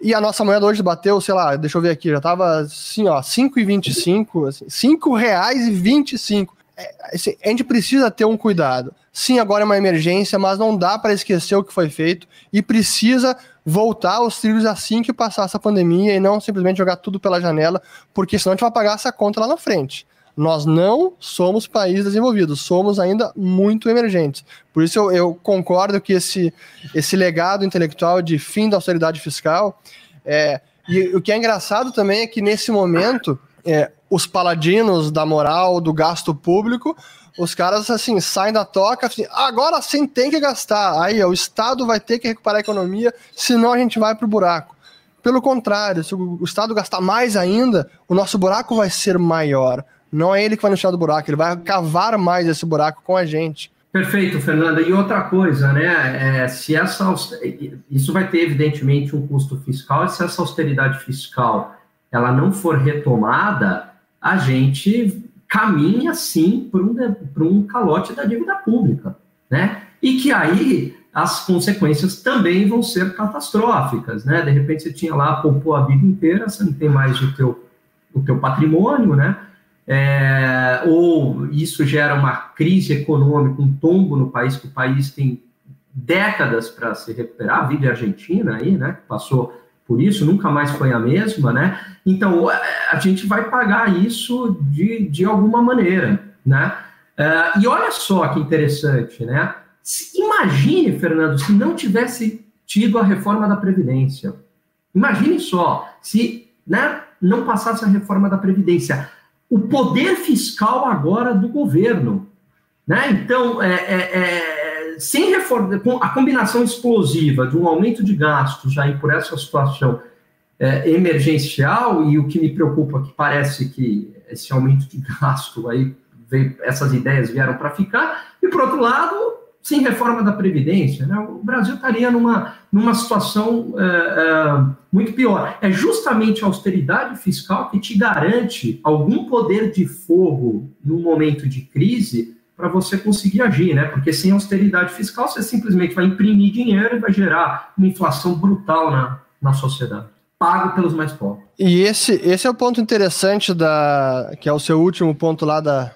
E a nossa moeda hoje bateu, sei lá, deixa eu ver aqui, já estava assim, ó, 5,25, assim, 5 reais e 25. É, assim, a gente precisa ter um cuidado. Sim, agora é uma emergência, mas não dá para esquecer o que foi feito e precisa voltar aos trilhos assim que passar essa pandemia e não simplesmente jogar tudo pela janela, porque senão a gente vai pagar essa conta lá na frente. Nós não somos países desenvolvidos, somos ainda muito emergentes. Por isso eu, eu, concordo que esse, esse legado intelectual de fim da austeridade fiscal. É, e o que é engraçado também é que nesse momento, é, os paladinos da moral, do gasto público, os caras assim saem da toca, assim, agora sim tem que gastar. Aí ó, o Estado vai ter que recuperar a economia, senão a gente vai para o buraco. Pelo contrário, se o Estado gastar mais ainda, o nosso buraco vai ser maior. Não é ele que vai nos tirar do buraco, ele vai cavar mais esse buraco com a gente. Perfeito, Fernanda. E outra coisa, né? É, se essa isso vai ter evidentemente um custo fiscal, e se essa austeridade fiscal ela não for retomada, a gente caminha sim para um, um calote da dívida pública, né? E que aí as consequências também vão ser catastróficas, né? De repente você tinha lá, poupou a vida inteira, você não tem mais o teu, o teu patrimônio, né? É, ou isso gera uma crise econômica, um tombo no país, que o país tem décadas para se recuperar, a vida é Argentina aí, né, que passou por isso, nunca mais foi a mesma, né, então a gente vai pagar isso de, de alguma maneira, né, é, e olha só que interessante, né, imagine, Fernando, se não tivesse tido a reforma da Previdência, imagine só, se, né, não passasse a reforma da Previdência, o poder fiscal agora do governo. Né? Então, é, é, é, sem reforma, a combinação explosiva de um aumento de gastos aí por essa situação é, emergencial, e o que me preocupa é que parece que esse aumento de gasto aí, veio, essas ideias vieram para ficar, e por outro lado, sem reforma da Previdência, né, o Brasil estaria numa, numa situação é, muito pior. É justamente a austeridade fiscal que te garante algum poder de fogo no momento de crise para você conseguir agir, né? Porque sem austeridade fiscal você simplesmente vai imprimir dinheiro e vai gerar uma inflação brutal na, na sociedade pago pelos mais pobres. E esse, esse é o ponto interessante da que é o seu último ponto lá da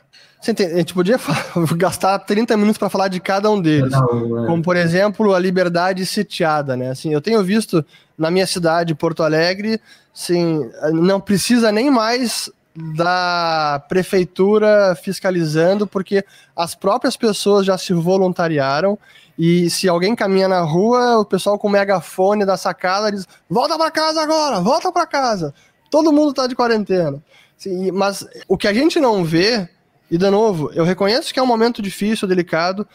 a gente podia gastar 30 minutos para falar de cada um deles. É. Como, por exemplo, a liberdade sitiada, né? Assim, eu tenho visto na minha cidade, Porto Alegre, assim, não precisa nem mais da prefeitura fiscalizando, porque as próprias pessoas já se voluntariaram e se alguém caminha na rua, o pessoal com o megafone da sacada diz: volta para casa agora, volta para casa. Todo mundo está de quarentena. Sim, mas o que a gente não vê, e de novo, eu reconheço que é um momento difícil, delicado,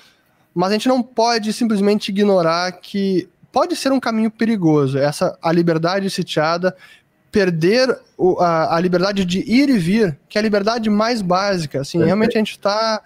mas a gente não pode simplesmente ignorar que pode ser um caminho perigoso. Essa a liberdade sitiada perder o, a, a, liberdade de ir e vir, que é a liberdade mais básica. Assim, realmente a gente está.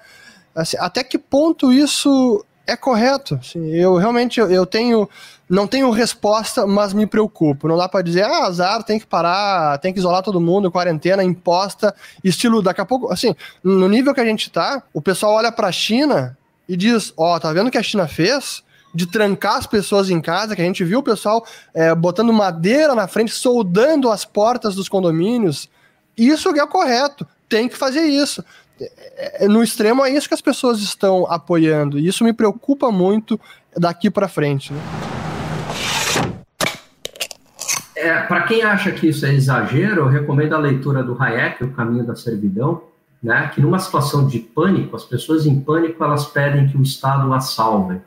Assim, até que ponto isso é correto? Assim, eu realmente eu, eu, tenho. Não tenho resposta, mas me preocupo. Não dá para dizer, ah, azar, tem que parar, tem que isolar todo mundo, quarentena imposta, estilo. Daqui a pouco, assim, no nível que a gente tá, o pessoal olha para a China e diz: Ó, oh, tá vendo o que a China fez? De trancar as pessoas em casa, que a gente viu o pessoal é, botando madeira na frente, soldando as portas dos condomínios. Isso é o correto, tem que fazer isso. É, é, no extremo é isso que as pessoas estão apoiando, e isso me preocupa muito daqui para frente. Né? É, para quem acha que isso é exagero, eu recomendo a leitura do Hayek, O Caminho da Servidão, né, que numa situação de pânico, as pessoas em pânico elas pedem que o Estado as salve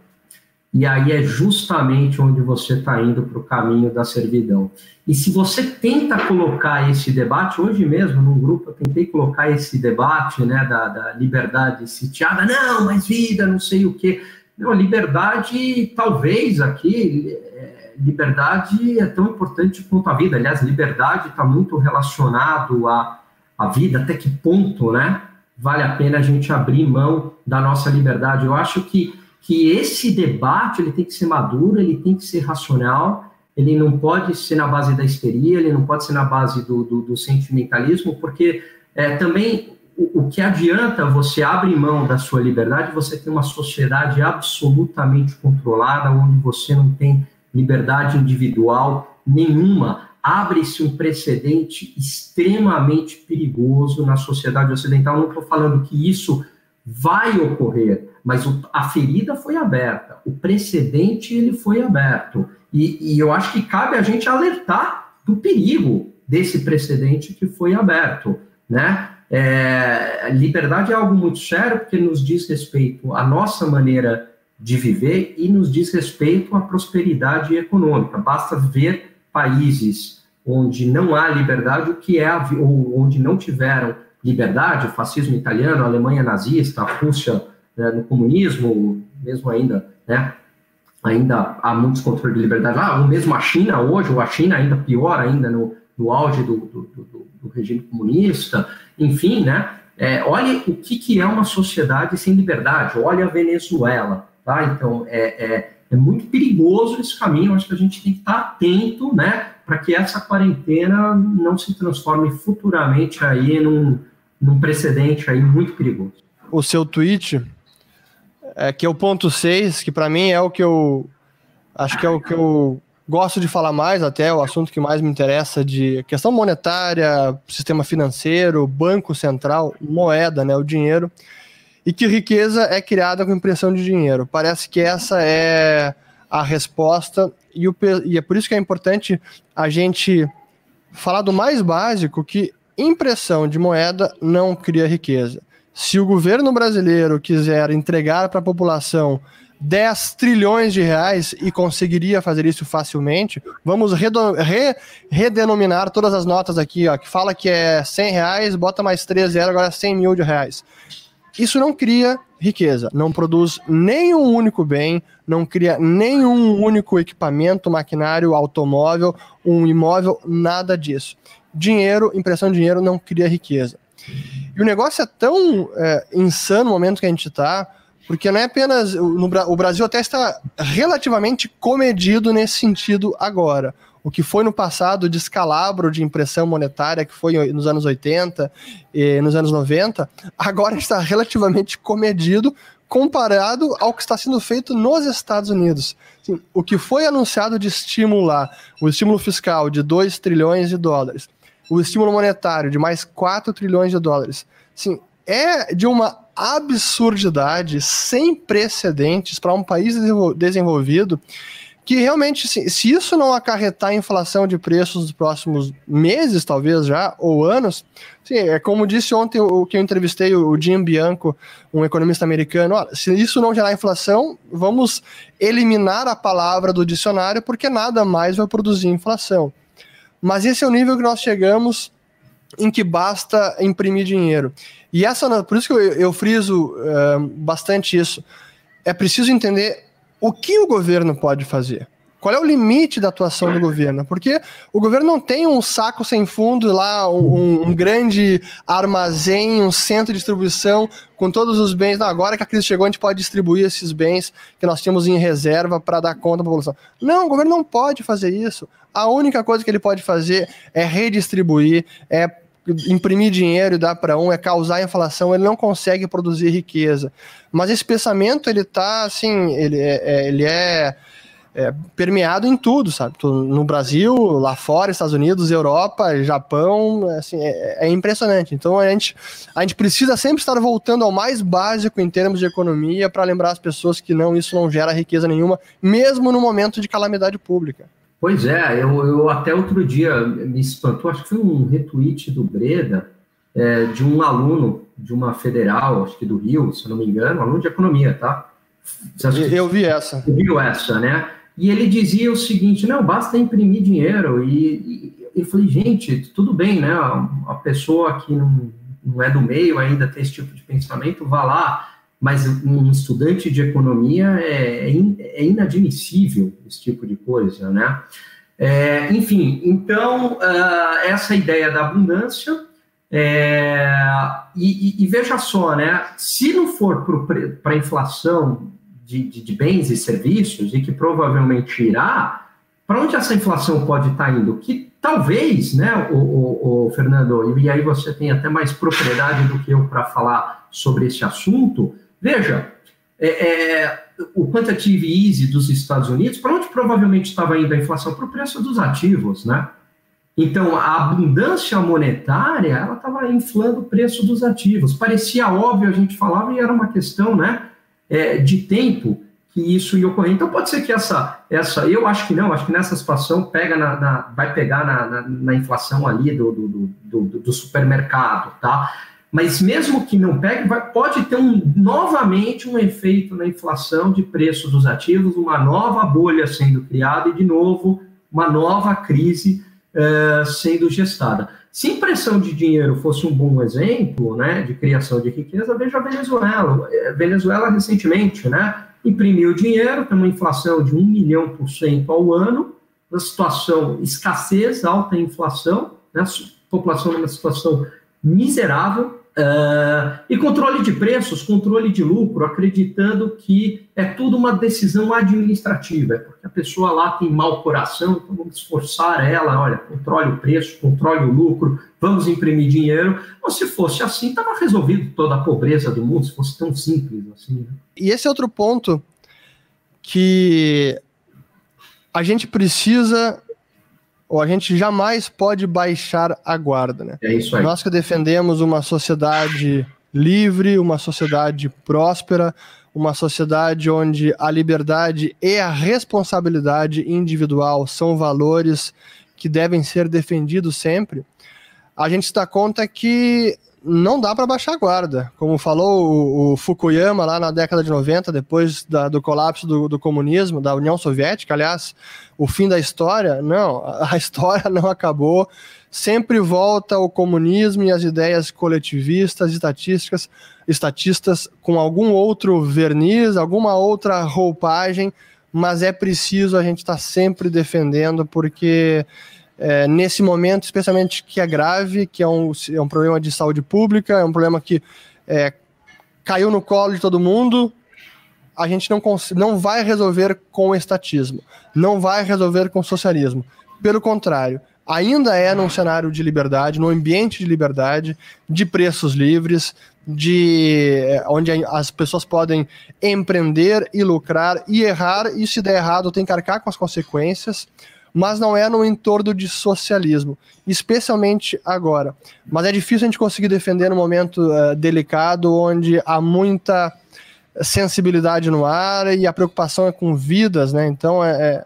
e aí é justamente onde você está indo para o caminho da servidão. E se você tenta colocar esse debate, hoje mesmo, num grupo, eu tentei colocar esse debate né, da, da liberdade sitiada, não, mas vida, não sei o quê. Não, liberdade, talvez aqui, é, liberdade é tão importante quanto a vida. Aliás, liberdade está muito relacionado à, à vida, até que ponto, né? Vale a pena a gente abrir mão da nossa liberdade. Eu acho que que esse debate ele tem que ser maduro, ele tem que ser racional, ele não pode ser na base da histeria, ele não pode ser na base do, do, do sentimentalismo, porque é, também o, o, que adianta você abrir mão da sua liberdade, você tem uma sociedade absolutamente controlada, onde você não tem liberdade individual nenhuma. Abre-se um precedente extremamente perigoso na sociedade ocidental. Não estou falando que isso vai ocorrer, mas a ferida foi aberta, o precedente ele foi aberto. E, e eu acho que cabe a gente alertar do perigo desse precedente que foi aberto, né? É, liberdade é algo muito sério porque nos diz respeito à nossa maneira de viver e nos diz respeito à prosperidade econômica. Basta ver países onde não há liberdade, o que é ou onde não tiveram liberdade, o fascismo italiano, a Alemanha nazista, a Rússia né, no comunismo, mesmo ainda, né, ainda há muitos controles de liberdade. Lá, ou mesmo a China hoje, ou a China ainda pior ainda no, no auge do, do, do, do regime comunista, enfim, né, é, olhe o que, que é uma sociedade sem liberdade, olha a Venezuela, tá, então é, é, é muito perigoso esse caminho, acho que a gente tem que estar atento, né, para que essa quarentena não se transforme futuramente aí num, num precedente aí muito perigoso. O seu tweet é, que é o ponto 6, que para mim é o que eu acho que é o que eu gosto de falar mais, até o assunto que mais me interessa de questão monetária, sistema financeiro, banco central, moeda, né, o dinheiro, e que riqueza é criada com impressão de dinheiro. Parece que essa é a resposta e, o, e é por isso que é importante a gente falar do mais básico que impressão de moeda não cria riqueza. Se o governo brasileiro quiser entregar para a população 10 trilhões de reais e conseguiria fazer isso facilmente, vamos re, redenominar todas as notas aqui, ó, que fala que é 100 reais, bota mais 3 zero, agora é 100 mil de reais. Isso não cria riqueza, não produz nenhum único bem, não cria nenhum único equipamento, maquinário, automóvel, um imóvel, nada disso. Dinheiro, impressão de dinheiro não cria riqueza. E o negócio é tão é, insano no momento que a gente está, porque não é apenas. No, o Brasil até está relativamente comedido nesse sentido agora. O que foi no passado de escalabro de impressão monetária, que foi nos anos 80 e nos anos 90, agora está relativamente comedido comparado ao que está sendo feito nos Estados Unidos. Assim, o que foi anunciado de estímulo lá, o estímulo fiscal de 2 trilhões de dólares, o estímulo monetário de mais 4 trilhões de dólares. Sim, é de uma absurdidade sem precedentes para um país desenvolvido que realmente, se, se isso não acarretar inflação de preços nos próximos meses, talvez já, ou anos, sim, é como disse ontem o que eu entrevistei, o Jim Bianco, um economista americano, olha, se isso não gerar inflação, vamos eliminar a palavra do dicionário, porque nada mais vai produzir inflação. Mas esse é o nível que nós chegamos em que basta imprimir dinheiro. E essa, por isso que eu, eu friso uh, bastante isso. É preciso entender o que o governo pode fazer. Qual é o limite da atuação do governo? Porque o governo não tem um saco sem fundo lá, um, um grande armazém, um centro de distribuição com todos os bens. Não, agora que a crise chegou, a gente pode distribuir esses bens que nós tínhamos em reserva para dar conta da população. Não, o governo não pode fazer isso. A única coisa que ele pode fazer é redistribuir, é imprimir dinheiro e dar para um, é causar inflação, ele não consegue produzir riqueza. Mas esse pensamento, ele tá assim, ele é, é ele é, é permeado em tudo, sabe? No Brasil, lá fora, Estados Unidos, Europa, Japão, assim, é, é, impressionante. Então a gente, a gente precisa sempre estar voltando ao mais básico em termos de economia para lembrar as pessoas que não, isso não gera riqueza nenhuma, mesmo no momento de calamidade pública. Pois é, eu, eu até outro dia me espantou, acho que foi um retweet do Breda, é, de um aluno de uma federal, acho que do Rio, se não me engano, um aluno de economia, tá? Eu vi essa. Viu essa, né? E ele dizia o seguinte: não, basta imprimir dinheiro. E, e eu falei, gente, tudo bem, né? A pessoa que não, não é do meio ainda tem esse tipo de pensamento, vá lá mas um estudante de economia é, é, é inadmissível esse tipo de coisa, né? É, enfim, então, uh, essa ideia da abundância, é, e, e, e, veja só, né? Se não for para a inflação de, de, de, bens e serviços, e que provavelmente irá, para onde essa inflação pode estar tá indo? Que talvez, né, o, o, o Fernando, e aí você tem até mais propriedade do que eu para falar sobre esse assunto, Veja, é, é, o quantitative easy dos Estados Unidos, para onde provavelmente estava indo a inflação? Para o preço dos ativos, né? Então, a abundância monetária, ela estava inflando o preço dos ativos. Parecia óbvio, a gente falava, e era uma questão né, é, de tempo que isso ia ocorrer. Então, pode ser que essa, essa eu acho que não, acho que nessa situação pega na, na vai pegar na, na, na, inflação ali do, do, do, do supermercado, tá? Mas mesmo que não pegue, vai, pode ter um, novamente um efeito na inflação de preço dos ativos, uma nova bolha sendo criada e, de novo, uma nova crise uh, sendo gestada. Se impressão de dinheiro fosse um bom exemplo né, de criação de riqueza, veja a Venezuela. Eh, Venezuela, recentemente, né, imprimiu dinheiro, tem uma inflação de 1 milhão por cento ao ano, uma situação escassez, alta inflação, né, população numa situação miserável, uh, e controle de preços, controle de lucro, acreditando que é tudo uma decisão administrativa, é porque a pessoa lá tem mau coração, então vamos esforçar ela, olha, controle o preço, controle o lucro, vamos imprimir dinheiro. Ou se fosse assim, estava resolvido toda a pobreza do mundo, se fosse tão simples assim. Né? E esse é outro ponto que a gente precisa ou a gente jamais pode baixar a guarda. Né? É isso aí. Nós que defendemos uma sociedade livre, uma sociedade próspera, uma sociedade onde a liberdade e a responsabilidade individual são valores que devem ser defendidos sempre, a gente se dá conta que não dá para baixar a guarda. Como falou o, o, Fukuyama lá na década de 90, depois da, do colapso do, do, comunismo, da União Soviética, aliás, o fim da história, não, a história não acabou. Sempre volta o comunismo e as ideias coletivistas, estatísticas, estatistas com algum outro verniz, alguma outra roupagem, mas é preciso a gente estar tá sempre defendendo, porque é, nesse momento, especialmente que é grave, que é um, é um problema de saúde pública, é um problema que é, caiu no colo de todo mundo, a gente não, não vai resolver com o estatismo, não vai resolver com o socialismo. Pelo contrário, ainda é num cenário de liberdade, num ambiente de liberdade, de preços livres, de é, onde as pessoas podem empreender e lucrar e errar, e se der errado tem que arcar com as consequências mas não é no entorno de socialismo, especialmente agora. Mas é difícil a gente conseguir defender num momento uh, delicado, onde há muita sensibilidade no ar e a preocupação é com vidas, né? Então é,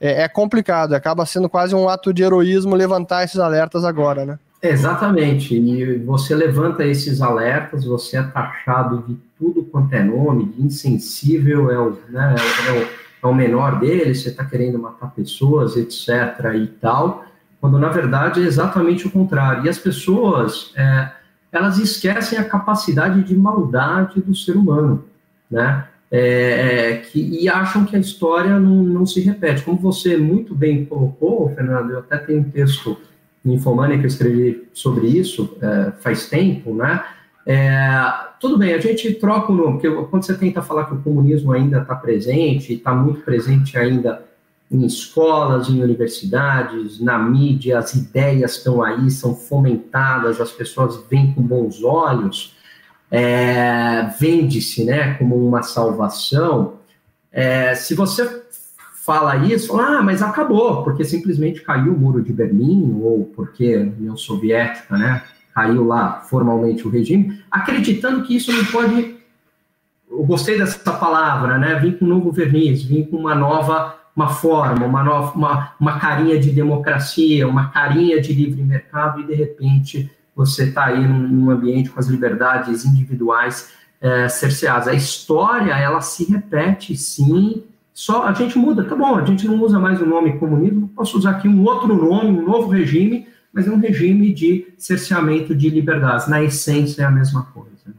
é, é complicado, acaba sendo quase um ato de heroísmo levantar esses alertas agora, né? Exatamente, e você levanta esses alertas, você é taxado de tudo quanto é nome, de insensível, é o, né, é o, é o menor dele, você está querendo matar pessoas, etc. e tal, quando na verdade é exatamente o contrário. E as pessoas, é, elas esquecem a capacidade de maldade do ser humano, né? É, é, que, e acham que a história não, não se repete. Como você muito bem colocou, Fernando, eu até tenho um texto no Infomania que eu escrevi sobre isso é, faz tempo, né? É, tudo bem, a gente troca o nome, porque quando você tenta falar que o comunismo ainda está presente, está muito presente ainda em escolas, em universidades, na mídia, as ideias estão aí, são fomentadas, as pessoas veem com bons olhos, é, vende-se né, como uma salvação. É, se você fala isso, ah, mas acabou, porque simplesmente caiu o muro de Berlim, ou porque a União Soviética, né, caiu lá formalmente o regime, acreditando que isso não pode. Eu gostei dessa palavra, né? Vim com um novo verniz, vim com uma nova uma forma, uma, nova, uma, uma carinha de democracia, uma carinha de livre mercado, e de repente você está aí num, num, ambiente com as liberdades individuais é, cerceadas. A história, ela se repete, sim, só a gente muda, tá bom, a gente não usa mais o nome comunismo, posso usar aqui um outro nome, um novo regime, mas é um regime de cerceamento de liberdades. Na essência é a mesma coisa. Né?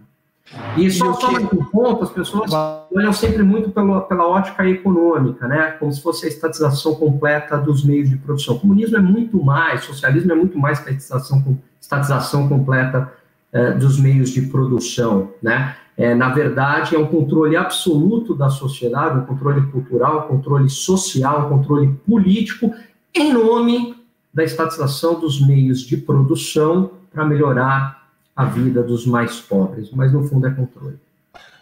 E só, só mais um ponto, as pessoas olham sempre muito pela, pela ótica econômica, né? como se fosse a estatização completa dos meios de produção. O comunismo é muito mais, socialismo é muito mais que a estatização, estatização completa eh, dos meios de produção. Né? É, na verdade, é um controle absoluto da sociedade, um controle cultural, um controle social, um controle político, em nome da estatização dos meios de produção para melhorar a vida dos mais pobres. Mas, no fundo, é controle.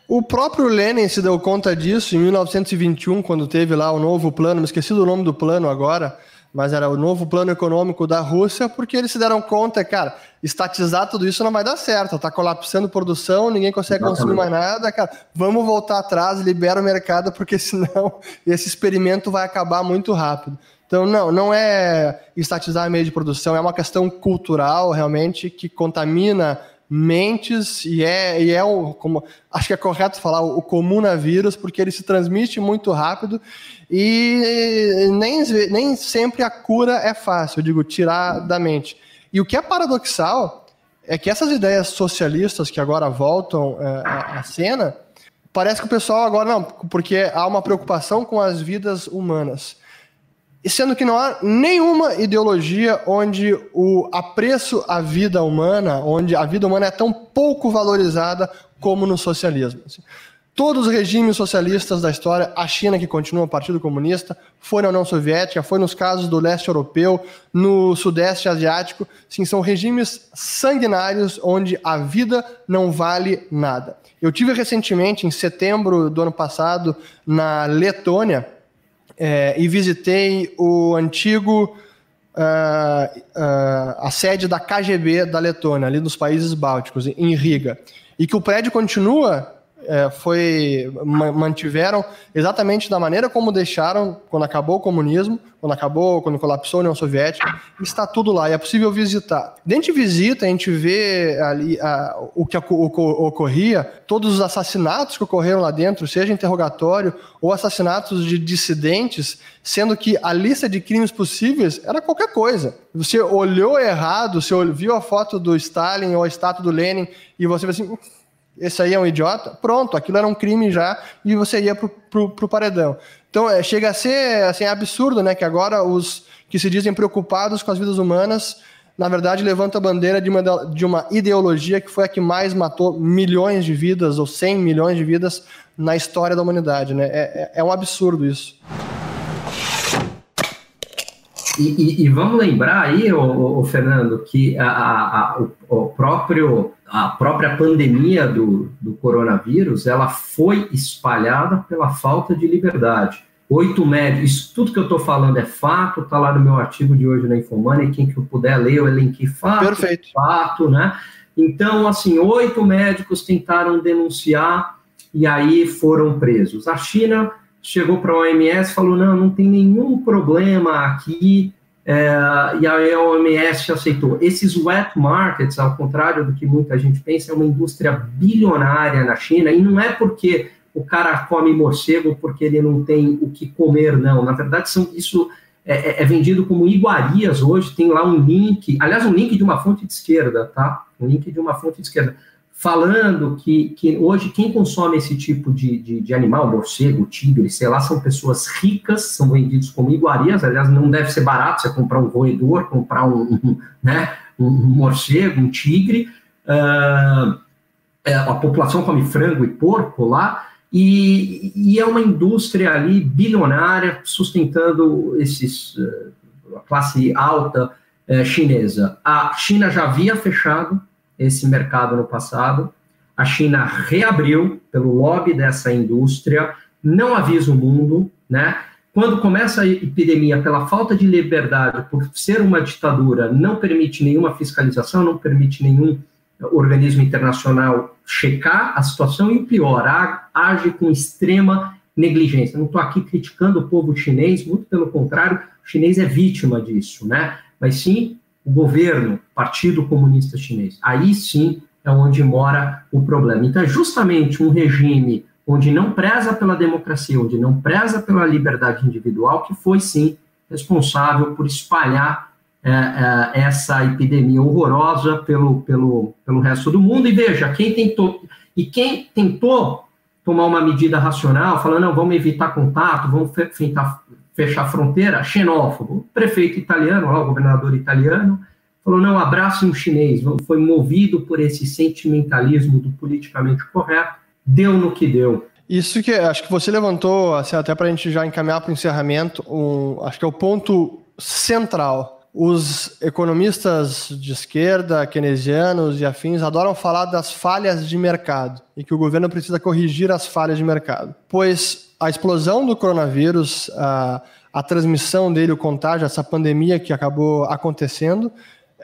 O próprio Lenin se deu conta disso em 1921, quando teve lá o novo plano, me esqueci do nome do plano agora, mas era o novo plano econômico da Rússia, porque eles se deram conta, cara, estatizar tudo isso não vai dar certo, tá colapsando produção, ninguém consegue Exatamente. consumir mais nada, cara, vamos voltar atrás, libera o mercado, porque senão esse experimento vai acabar muito rápido. Então, não, não é estatizar meio de produção, é uma questão cultural, realmente, que contamina mentes e é, e é o, como, acho que é correto falar, o, comunavírus, porque ele se transmite muito rápido e nem, nem sempre a cura é fácil, eu digo, tirar da mente. E o que é paradoxal é que essas ideias socialistas que agora voltam é, à cena, parece que o pessoal agora não, porque há uma preocupação com as vidas humanas. E sendo que não há nenhuma ideologia onde o apreço à vida humana, onde a vida humana é tão pouco valorizada como no socialismo. Todos os regimes socialistas da história, a China, que continua o Partido Comunista, foi na União Soviética, foi nos casos do leste europeu, no sudeste asiático, sim, são regimes sanguinários onde a vida não vale nada. Eu tive recentemente, em setembro do ano passado, na Letônia, é, e visitei o antigo. Uh, uh, a sede da KGB da Letônia, ali nos países bálticos, em Riga. E que o prédio continua é, foi mantiveram exatamente da maneira como deixaram quando acabou o comunismo, quando acabou, quando colapsou a União Soviética, está tudo lá e é possível visitar. Dentro de visita a gente vê ali a, o que ocorria, todos os assassinatos que ocorreram lá dentro, seja interrogatório ou assassinatos de dissidentes, sendo que a lista de crimes possíveis era qualquer coisa. Você olhou errado, você viu a foto do Stalin ou a estátua do Lenin e você assim esse aí é um idiota, pronto, aquilo era um crime já e você ia pro, pro, pro paredão. Então é, chega a ser assim, absurdo, né? Que agora os que se dizem preocupados com as vidas humanas, na verdade, levantam a bandeira de uma, de uma ideologia que foi a que mais matou milhões de vidas, ou 100 milhões de vidas, na história da humanidade, né? É, é, é um absurdo isso. E, e, e, vamos lembrar aí, o, o Fernando, que a, a, a, o, próprio, a própria pandemia do, do coronavírus ela foi espalhada pela falta de liberdade. oito médicos, isso tudo que eu estou falando é fato, está lá no meu artigo de hoje na Infomoney, quem que eu puder ler, eu elenquei fato, Perfeito. fato, né? Então, assim, oito médicos tentaram denunciar e aí foram presos. A China chegou para a OMS e falou: não, não tem nenhum problema aqui, é, e a OMS aceitou. Esses wet markets, ao contrário do que muita gente pensa, é uma indústria bilionária na China, e não é porque o cara come morcego porque ele não tem o que comer, não. Na verdade, são, isso é, é, é vendido como iguarias hoje, tem lá um link, aliás, um link de uma fonte de esquerda, tá? Um link de uma fonte de esquerda falando que, que hoje quem consome esse tipo de, de, de, animal, morcego, tigre, sei lá, são pessoas ricas, são vendidos como iguarias, aliás, não deve ser barato você comprar um roedor, comprar um, né, um morcego, um tigre, uh, a população come frango e porco lá, e, e, é uma indústria ali bilionária sustentando esses, uh, a classe alta uh, chinesa. A China já havia fechado esse mercado no passado. A China reabriu pelo lobby dessa indústria, não avisa o mundo, né? Quando começa a epidemia, pela falta de liberdade, por ser uma ditadura, não permite nenhuma fiscalização, não permite nenhum organismo internacional checar a situação e o pior, age com extrema negligência. Não estou aqui criticando o povo chinês, muito pelo contrário, o chinês é vítima disso, né? Mas sim o governo, Partido Comunista Chinês. Aí sim é onde mora o problema. Então, é justamente um regime onde não preza pela democracia, onde não preza pela liberdade individual, que foi sim responsável por espalhar é, é, essa epidemia horrorosa pelo, pelo, pelo resto do mundo. E veja, quem tentou e quem tentou tomar uma medida racional, falando, não, vamos evitar contato, vamos fechar, a fronteira, xenófobo. O prefeito italiano, o governador italiano, falou: não, abrace um chinês. Foi movido por esse sentimentalismo do politicamente correto, deu no que deu. Isso que acho que você levantou, assim, até para a gente já encaminhar para o encerramento, um, acho que é o ponto central. Os economistas de esquerda, keynesianos e afins, adoram falar das falhas de mercado e que o governo precisa corrigir as falhas de mercado. Pois a explosão do coronavírus, a, a transmissão dele, o contágio, essa pandemia que acabou acontecendo,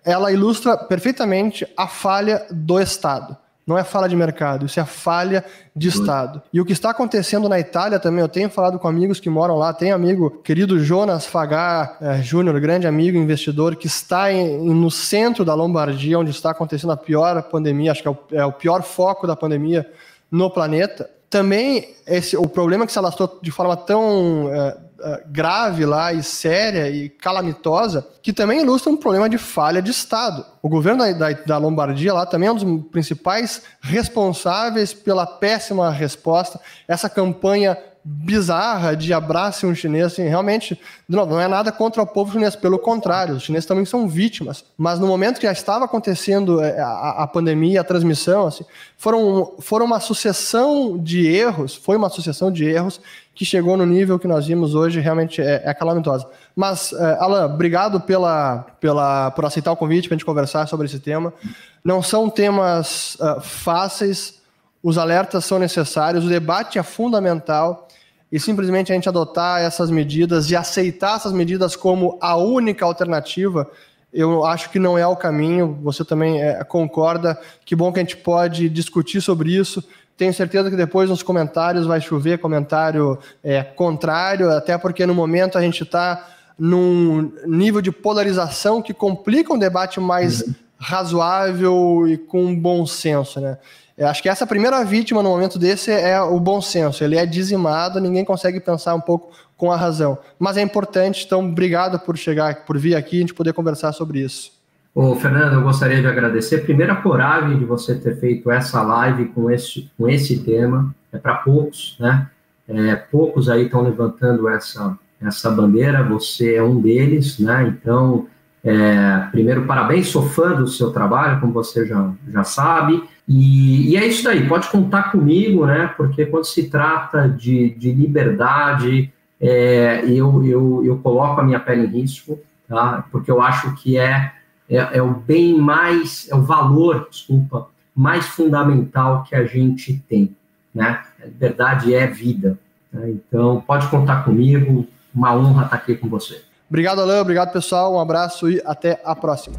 ela ilustra perfeitamente a falha do Estado. Não é falha de mercado, isso é falha de Estado. E o que está acontecendo na Itália também, eu tenho falado com amigos que moram lá, tem amigo, querido Jonas Fagar é, Júnior, grande amigo investidor, que está em, no centro da Lombardia, onde está acontecendo a pior pandemia, acho que é o, é o pior foco da pandemia no planeta também esse, o problema que se alastrou de forma tão é, é, grave lá e séria e calamitosa, que também ilustra um problema de falha de Estado. O governo da, da, Lombardia lá também é um dos principais responsáveis pela péssima resposta. Essa campanha bizarra de abrace um chinês, assim, realmente, não, não é nada contra o povo chinês, pelo contrário, os chineses também são vítimas. Mas no momento que já estava acontecendo é, a, a pandemia, a transmissão, assim, foram, foram uma sucessão de erros, foi uma sucessão de erros que chegou no nível que nós vimos hoje, realmente é, é calamitosa. Mas, é, Alan, obrigado pela, pela, por aceitar o convite para a gente conversar sobre esse tema. Não são temas uh, fáceis, os alertas são necessários, o debate é fundamental e simplesmente a gente adotar essas medidas e aceitar essas medidas como a única alternativa, eu acho que não é o caminho. Você também é, concorda? Que bom que a gente pode discutir sobre isso. Tenho certeza que depois nos comentários vai chover comentário é, contrário, até porque no momento a gente está num nível de polarização que complica um debate mais uhum. razoável e com bom senso, né? Eu acho que essa primeira vítima no momento desse é o bom senso. Ele é dizimado, ninguém consegue pensar um pouco com a razão. Mas é importante, então, obrigado por chegar, por vir aqui e a gente poder conversar sobre isso. Ô, Fernando, eu gostaria de agradecer. Primeiro, a coragem de você ter feito essa live com esse, com esse tema. É para poucos, né? É, poucos aí estão levantando essa, essa bandeira, você é um deles, né? Então, é, primeiro, parabéns, sou fã do seu trabalho, como você já, já sabe. E, e, é isso daí, pode contar comigo, né? Porque quando se trata de, de liberdade, é, eu, eu, eu coloco a minha pele em risco, tá? Porque eu acho que é, é, é o bem mais, é o valor, desculpa, mais fundamental que a gente tem, né? Liberdade é vida. Né? Então, pode contar comigo, uma honra estar aqui com você. Obrigado, Alain. Obrigado, pessoal. Um abraço e até a próxima.